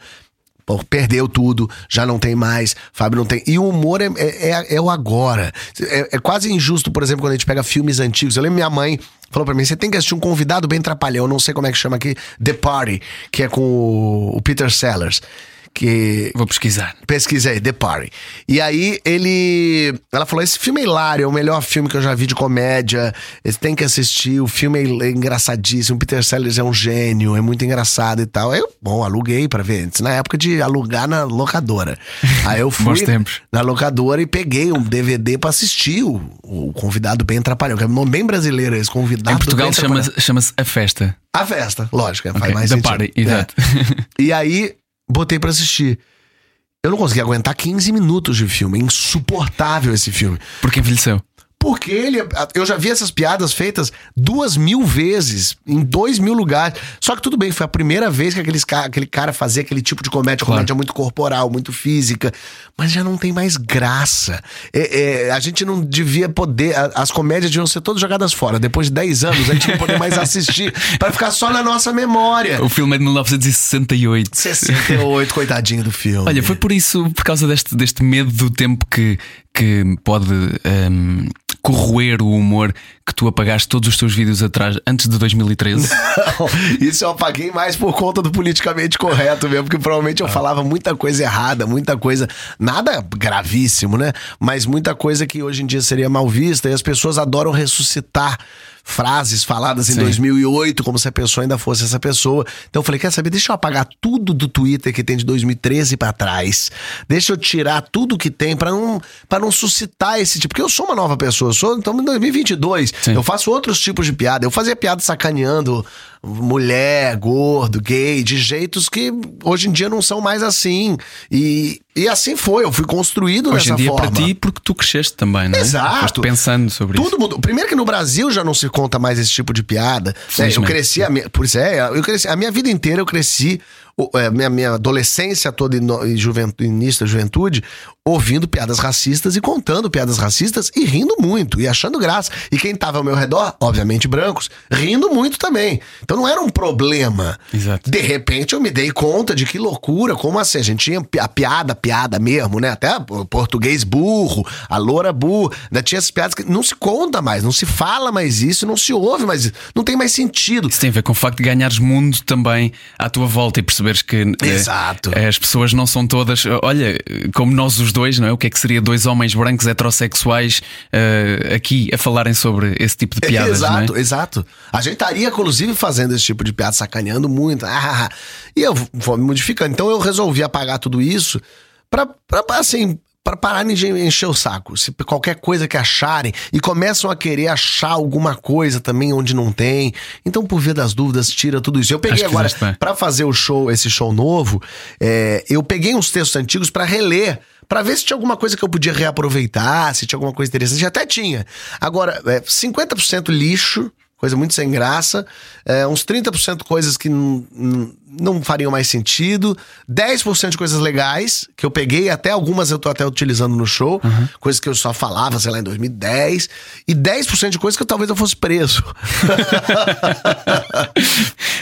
perdeu tudo, já não tem mais, Fábio não tem. E o humor é, é, é, é o agora. É, é, quase injusto, por exemplo, quando a gente pega filmes antigos. Eu lembro minha mãe falou para mim: você tem que assistir um convidado bem trapalhão, não sei como é que chama aqui, The Party, que é com o, o Peter Sellers que vou pesquisar. Pesquisei The Party. E aí ele, ela falou: esse filme é hilário, é o melhor filme que eu já vi de comédia. Você tem que assistir. O filme é engraçadíssimo. Peter Sellers é um gênio, é muito engraçado e tal. Aí eu, bom, aluguei para ver. Antes na época de alugar na locadora. Aí eu fui na locadora e peguei um DVD para assistir o, o convidado bem atrapalhão. Que é um nome bem brasileiro esse convidado. Em Portugal chama-se chama A Festa. A Festa, lógico, okay, faz mais The sentido. Party, exato. É. E aí botei para assistir. Eu não consegui aguentar 15 minutos de filme. É insuportável esse filme. Porque envelheceu. Porque ele. Eu já vi essas piadas feitas duas mil vezes, em dois mil lugares. Só que tudo bem, foi a primeira vez que aqueles, aquele cara fazia aquele tipo de comédia, claro. comédia muito corporal, muito física. Mas já não tem mais graça. É, é, a gente não devia poder. As comédias deviam ser todas jogadas fora. Depois de 10 anos, a gente não poder mais assistir para ficar só na nossa memória. O filme é de 1968. 68, coitadinho do filme. Olha, foi por isso, por causa deste, deste medo do tempo que, que pode. Um, corroer o humor que tu apagaste todos os teus vídeos atrás antes de 2013? Não, isso eu apaguei mais por conta do politicamente correto mesmo, porque provavelmente eu ah. falava muita coisa errada, muita coisa, nada gravíssimo, né? Mas muita coisa que hoje em dia seria mal vista e as pessoas adoram ressuscitar frases faladas em Sim. 2008, como se a pessoa ainda fosse essa pessoa. Então eu falei, quer saber? Deixa eu apagar tudo do Twitter que tem de 2013 para trás. Deixa eu tirar tudo que tem para não para não suscitar esse tipo, porque eu sou uma nova pessoa, eu sou, então em 2022, Sim. eu faço outros tipos de piada. Eu fazia piada sacaneando mulher, gordo, gay, de jeitos que hoje em dia não são mais assim. E, e assim foi, eu fui construído hoje nessa em dia forma. para ti porque tu cresceste também, não é? Exato. Foste pensando sobre Tudo isso. Mudou. Primeiro que no Brasil já não se conta mais esse tipo de piada. É, eu cresci, a minha, por isso é, eu cresci, a minha vida inteira eu cresci é, minha, minha adolescência toda e juventude, início da juventude, ouvindo piadas racistas e contando piadas racistas e rindo muito e achando graça. E quem tava ao meu redor, obviamente brancos, rindo muito também. Então não era um problema. Exato. De repente eu me dei conta de que loucura, como assim? A gente tinha a piada, piada mesmo, né? Até o português burro, a loura burra. Ainda tinha essas piadas que não se conta mais, não se fala mais isso, não se ouve mais, não tem mais sentido. Isso tem a ver com o facto de ganhares mundo também à tua volta e perceber que eh, Exato. as pessoas não são todas. Olha, como nós os dois, não é? O que é que seria dois homens brancos heterossexuais uh, aqui a falarem sobre esse tipo de piadas? Exato, é? exato. A gente estaria, inclusive, fazendo esse tipo de piada, sacaneando muito. Ah, e eu vou me modificando. Então eu resolvi apagar tudo isso para, assim, para pararem de encher o saco. Se qualquer coisa que acharem e começam a querer achar alguma coisa também onde não tem. Então, por via das dúvidas, tira tudo isso. Eu peguei agora para fazer o show, esse show novo, é, eu peguei uns textos antigos para reler Pra ver se tinha alguma coisa que eu podia reaproveitar, se tinha alguma coisa interessante. Até tinha. Agora, é, 50% lixo, coisa muito sem graça. É, uns 30% coisas que não fariam mais sentido. 10% de coisas legais, que eu peguei, até algumas eu tô até utilizando no show. Coisas que eu só falava, sei lá, em 2010. E 10% de coisas que eu, talvez eu fosse preso.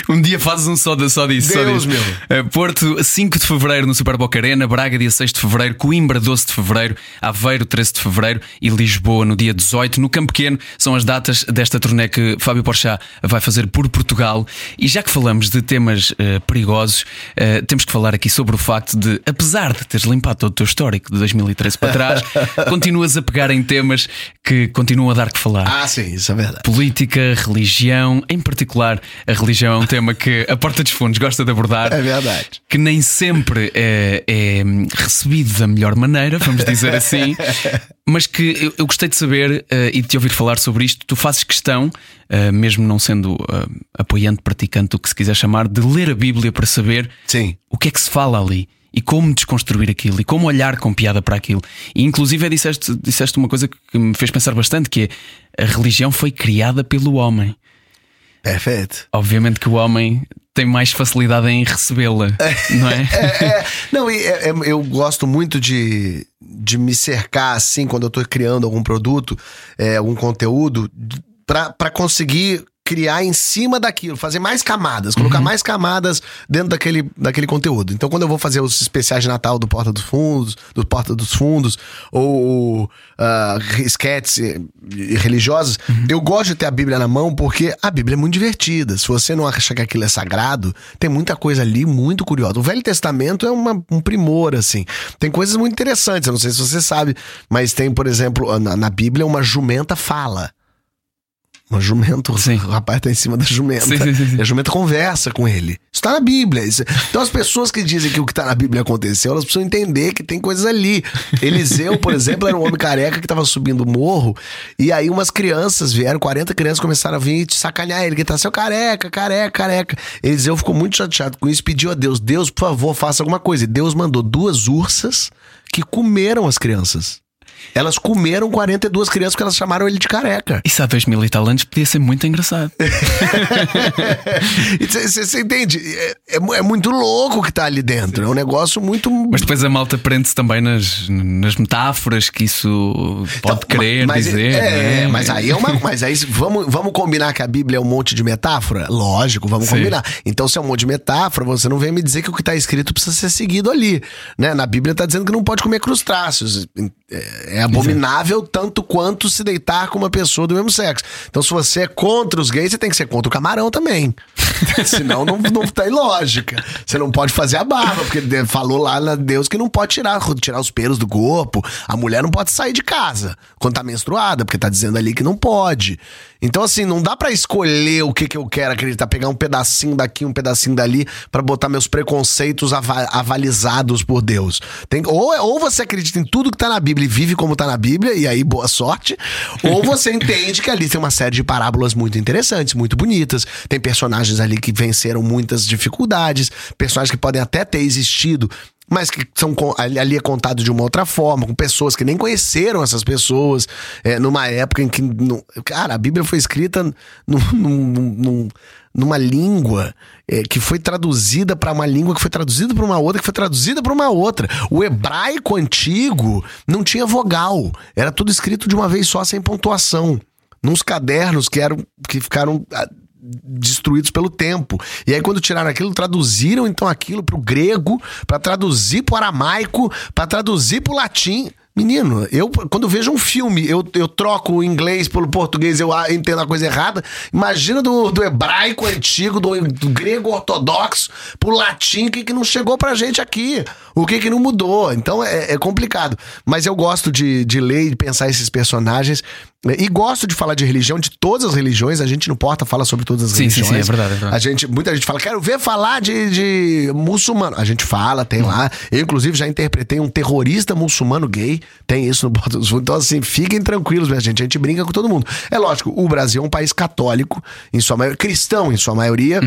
Um dia fazes um só, de- só disso. só Deus disso. meu. Eh, Porto, 5 de fevereiro no Super Boca Arena, Braga, dia 6 de fevereiro, Coimbra, 12 de fevereiro, Aveiro, 13 de fevereiro e Lisboa no dia 18. No Campo Pequeno são as datas desta turnê que Fábio Porchat vai fazer por Portugal. E já que falamos de temas eh, perigosos, eh, temos que falar aqui sobre o facto de, apesar de teres limpado todo o teu histórico de 2013 para trás, continuas a pegar em temas que continuam a dar que falar. ah, sim, isso é verdade. Política, religião, em particular, a religião é um tema que a Porta dos Fundos gosta de abordar. É verdade. Que nem sempre é, é recebido da melhor maneira, vamos dizer assim, mas que eu, eu gostei de saber eh, e de te ouvir falar sobre isto. Tu fazes questão, eh, mesmo não sendo eh, apoiante, praticante, o que se quiser chamar, de ler a Bíblia para saber Sim. o que é que se fala ali e como desconstruir aquilo e como olhar com piada para aquilo. E inclusive disseste, disseste uma coisa que me fez pensar bastante, que é a religião foi criada pelo homem. Perfeito. Obviamente que o homem tem mais facilidade em recebê-la, não é? É, é, não, é- é- eu gosto muito de, de me cercar assim quando eu tô criando algum produto, é, algum conteúdo, pra pra conseguir criar em cima daquilo, fazer mais camadas, colocar mais camadas dentro daquele, daquele conteúdo. Então, quando eu vou fazer os especiais de Natal do Porta dos Fundos, do Porta dos Fundos, ou uh, sketches eh, religiosos, eu gosto de ter a Bíblia na mão porque a Bíblia é muito divertida. Se você não acha que aquilo é sagrado, tem muita coisa ali muito curiosa. O Velho Testamento é uma- um primor, assim. Tem coisas muito interessantes, eu não sei se você sabe, mas tem, por exemplo, na, na Bíblia, uma jumenta fala. Uma jumenta, Sim. o rapaz tá em cima da jumenta. Sim, sim. E a jumenta conversa com ele. Isso tá na Bíblia. Isso- Então as pessoas que dizem que o que tá na Bíblia aconteceu, elas precisam entender que tem coisas ali. Eliseu, por exemplo, era um homem careca que tava subindo o morro. E aí umas crianças vieram, 40 crianças começaram a vir te sacanear ele. Gritar, seu careca, careca, careca. Eliseu ficou muito chateado com isso, pediu a Deus, Deus, por favor, faça alguma coisa. E Deus mandou duas ursas que comeram as crianças. Elas comeram 42 crianças porque elas chamaram ele de careca. Isso há dois mil e tal anos podia ser muito engraçado. Você entende? É, é é muito louco o que tá ali dentro. É um negócio muito. Mas depois a malta prende-se também nas, nas metáforas que isso pode querer mas, dizer. É, né? mas aí é uma. Mas aí vamos, vamos combinar que a Bíblia é um monte de metáfora? Lógico, vamos Sim. combinar. Então, se é um monte de metáfora, você não vem me dizer que o que tá escrito precisa ser seguido ali. Né? Na Bíblia tá dizendo que não pode comer crustáceos. É, é abominável tanto quanto se deitar com uma pessoa do mesmo sexo. Então, se você é contra os gays, você tem que ser contra o camarão também. Senão não, não tem lógica. Você não pode fazer a barba, porque falou lá na Deus que não pode tirar, tirar os pelos do corpo. A mulher não pode sair de casa quando tá menstruada, porque tá dizendo ali que não pode. Então, assim, não dá pra escolher o que, que eu quero acreditar, pegar um pedacinho daqui, um pedacinho dali, pra botar meus preconceitos ava- avalizados por Deus. Tem, ou, ou você acredita em tudo que tá na Bíblia e vive como tá na Bíblia, e aí boa sorte, ou você entende que ali tem uma série de parábolas muito interessantes, muito bonitas. Tem personagens ali que venceram muitas dificuldades, personagens que podem até ter existido mas que são ali é contado de uma outra forma, com pessoas que nem conheceram essas pessoas, é, numa época em que. não- cara, a Bíblia foi escrita num- num- num- numa língua é, que foi traduzida para uma língua que foi traduzida para uma outra, que foi traduzida para uma outra. O hebraico antigo não tinha vogal, era tudo escrito de uma vez só, sem pontuação. Nos cadernos que eram que ficaram destruídos pelo tempo. E aí quando tiraram aquilo, traduziram então aquilo pro grego, para traduzir pro aramaico, para traduzir pro latim. Menino, eu quando vejo um filme, eu, eu troco o inglês pelo português, eu entendo a coisa errada. Imagina do, do hebraico antigo, do, do grego ortodoxo pro latim, o que, que não chegou pra gente aqui? O que que não mudou? Então é, é complicado. Mas eu gosto de, de ler e pensar esses personagens. Né? E gosto de falar de religião, de todas as religiões. A gente no Porta fala sobre todas as Sim, sim, religiões. sim, é verdade, é verdade. A gente, muita gente fala, quero ver falar de, de muçulmano. A gente fala, tem lá. Eu, inclusive, já interpretei um terrorista muçulmano gay. Tem isso no Porta dos Fundos. Então, assim, fiquem tranquilos, minha gente. A gente brinca com todo mundo. É lógico, o Brasil é um país católico, em sua maioria, cristão em sua maioria.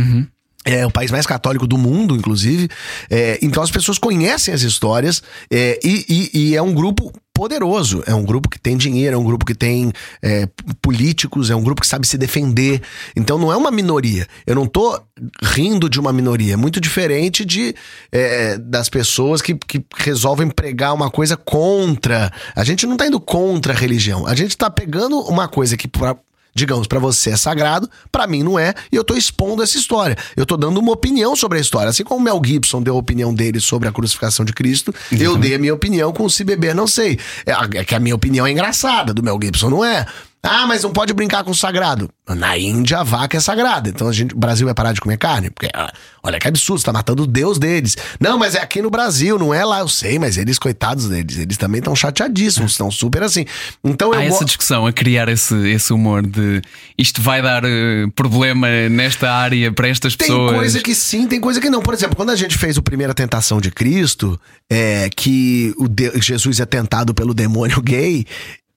É o país mais católico do mundo, inclusive. É, então as pessoas conhecem as histórias é, e, e- e é um grupo poderoso. É um grupo que tem dinheiro, é um grupo que tem é, políticos, é um grupo que sabe se defender. Então não é uma minoria. Eu não tô rindo de uma minoria. É muito diferente de é, das pessoas que, que resolvem pregar uma coisa contra. A gente não tá indo contra a religião. A gente tá pegando uma coisa que pra- digamos, pra você é sagrado, pra mim não é, e eu tô expondo essa história. Eu tô dando uma opinião sobre a história. Assim como o Mel Gibson deu a opinião dele sobre a crucificação de Cristo, eu dei a minha opinião com o Se Beber Não Sei. É, é que a minha opinião é engraçada, do Mel Gibson não é. Ah, mas não pode brincar com o sagrado. Na Índia, a vaca é sagrada. Então a gente, o Brasil vai parar de comer carne? Porque, ah, olha que absurdo, você tá matando o Deus deles. Não, mas é aqui no Brasil, não é lá. Eu sei, mas eles, coitados deles, eles também estão chateadíssimos, estão super assim. Então eu Há essa discussão a criar esse, esse humor de isto vai dar eh, problema nesta área para estas Tem pessoas. coisa que sim, tem coisa que não. Por exemplo, quando a gente fez o Primeira Tentação de Cristo, é, que o de- Jesus é tentado pelo demônio gay.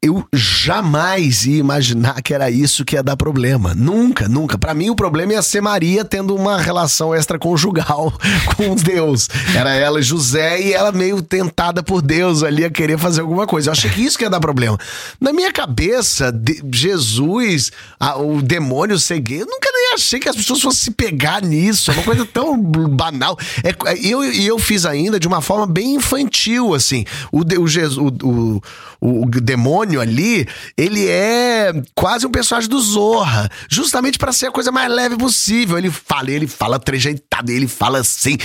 Eu jamais ia imaginar que era isso que ia dar problema. Nunca, nunca. Pra mim, o problema ia ser Maria tendo uma relação extraconjugal com Deus. Era ela e José e ela meio tentada por Deus ali a querer fazer alguma coisa. Eu achei que isso que ia dar problema. Na minha cabeça, de- Jesus, a- o demônio gay, eu nunca nem achei que as pessoas fossem se pegar nisso. É uma coisa tão banal. É, e eu, e eu fiz ainda de uma forma bem infantil, assim. O, o, Jesus, o, o, o demônio ali, ele é quase um personagem do Zorra. Justamente pra ser a coisa mais leve possível. Ele fala, ele fala trejeitado, ele fala assim.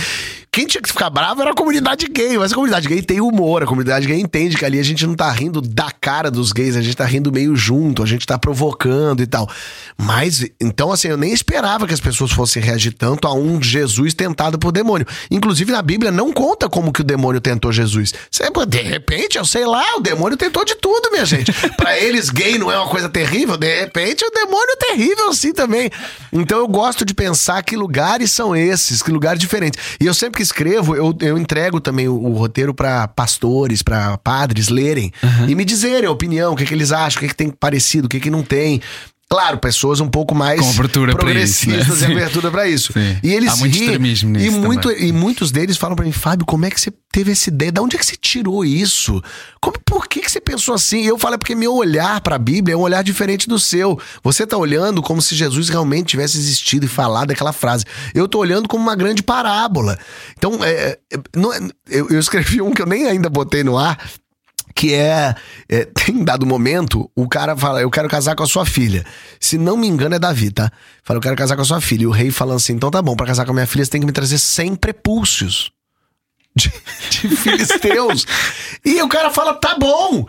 Quem tinha que ficar bravo era a comunidade gay, mas a comunidade gay tem humor, a comunidade gay entende que ali a gente não tá rindo da cara dos gays, a gente tá rindo meio junto, a gente tá provocando e tal. Mas, então, assim, eu nem esperava que as pessoas fossem reagir tanto a um Jesus tentado por demônio. Inclusive, na Bíblia não conta como que o demônio tentou Jesus. De repente, eu sei lá, o demônio tentou de tudo, minha gente. Pra eles, gay não é uma coisa terrível, de repente, o demônio é terrível assim também. Então, eu gosto de pensar que lugares são esses, que lugares diferentes. E eu sempre que escrevo, eu, eu entrego também o, o roteiro pra pastores, pra padres lerem e me dizerem a opinião, o que, que eles acham, o que, que tem parecido, o que, que não tem. Claro, pessoas um pouco mais pra isso, né? progressistas e abertura pra isso. Sim. E eles Há muito riem, extremismo e, nisso muito, também. e muitos deles falam pra mim, Fábio, como é que você teve essa ideia? Da onde é que você tirou isso? Como, por que, que você pensou assim? E eu falo, é porque meu olhar pra Bíblia é um olhar diferente do seu. Você tá olhando como se Jesus realmente tivesse existido e falado aquela frase. Eu tô olhando como uma grande parábola. Então, é, é, não é- eu, eu escrevi um que eu nem ainda botei no ar, que é, é, tem dado momento, o cara fala, eu quero casar com a sua filha. Se não me engano é Davi, tá? Fala, eu quero casar com a sua filha. E o rei falando assim, então tá bom, pra casar com a minha filha você tem que me trazer 100 prepúcios de, de filisteus. e o cara fala, tá bom.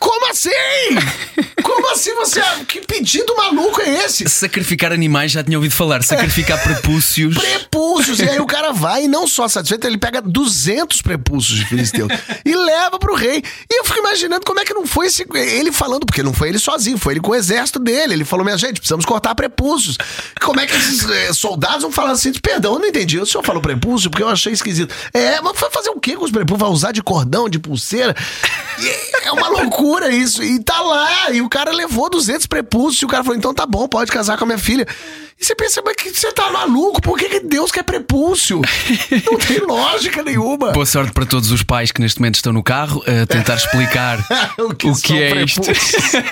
Como assim? Como assim você... Que pedido maluco é esse? Sacrificar animais, já tinha ouvido falar. Sacrificar prepúcios. prepúcios. E aí o cara vai e não só satisfeito, ele pega 200 prepúcios de filisteus e leva pro rei. E eu fico imaginando como é que não foi esse, ele falando, porque não foi ele sozinho, foi ele com o exército dele. Ele falou: minha gente, precisamos cortar prepúcios. Como é que esses eh, soldados vão falar assim? Perdão, eu não entendi. O senhor falou prepúcio porque eu achei esquisito. É, mas vai fazer o que com os prepúcios? Vai usar de cordão, de pulseira? E é uma loucura isso. E tá lá. E o cara levou 200 prepúcios. E o cara falou: então tá bom, pode casar com a minha filha. E você pensa, mas que você tá maluco? Por que, que Deus quer prepúcio? Não tem lógica nenhuma. Boa sorte para todos os pais que neste momento estão no carro a tentar explicar o que, o que é isto.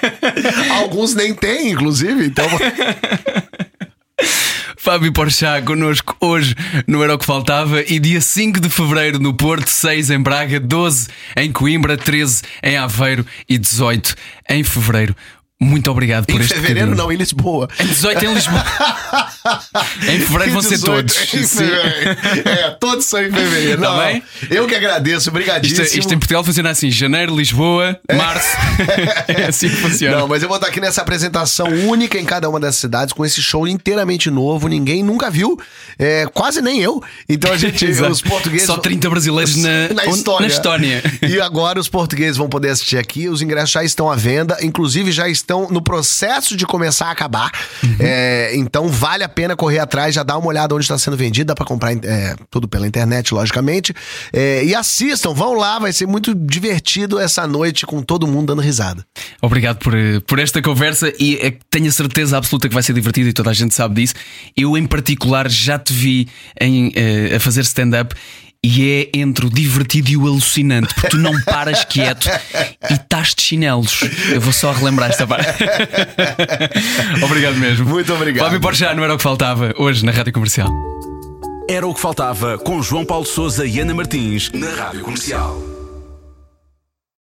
Alguns nem têm, inclusive. Então, Fábio Porchat connosco hoje no Era o que Faltava e dia 5 de Fevereiro no Porto, 6 em Braga, 12 em Coimbra, 13 em Aveiro e 18 em Fevereiro. Muito obrigado por em este fevereiro, bocadinho. não, em Lisboa. Em 18 em Lisboa. em Fevereiro vão ser 18 todos. Em Sim. fevereiro. É, todos são em fevereiro. Tá Não, bem? Eu que agradeço, Isto, obrigadíssimo. isto em Portugal funciona assim: janeiro, Lisboa, março. É assim que funciona. Não, mas eu vou estar aqui nessa apresentação única em cada uma dessas cidades, com esse show inteiramente novo, ninguém nunca viu, é, quase nem eu. Então a gente, os portugueses. Só 30 brasileiros na, na Estônia. na Estónia. E agora os portugueses vão poder assistir aqui, os ingressos já estão à venda, inclusive já estão. Estão no processo de começar a acabar. É, então vale a pena correr atrás, já dá uma olhada onde está sendo vendido, dá pra comprar é, tudo pela internet, logicamente. É, e assistam, vão lá, vai ser muito divertido essa noite com todo mundo dando risada. Obrigado por, eh, por esta conversa e que tenho a certeza absoluta que vai ser divertido e toda a gente sabe disso. Eu, em particular, já te vi em, eh, a fazer stand-up. E é entre o divertido e o alucinante, porque tu não paras quieto e estás de chinelos. Eu vou só relembrar esta parte. obrigado mesmo. Muito obrigado. Fábio Porchat, não era o que faltava hoje na Rádio Comercial. Era o que faltava com João Paulo Souza e Ana Martins na Rádio Comercial.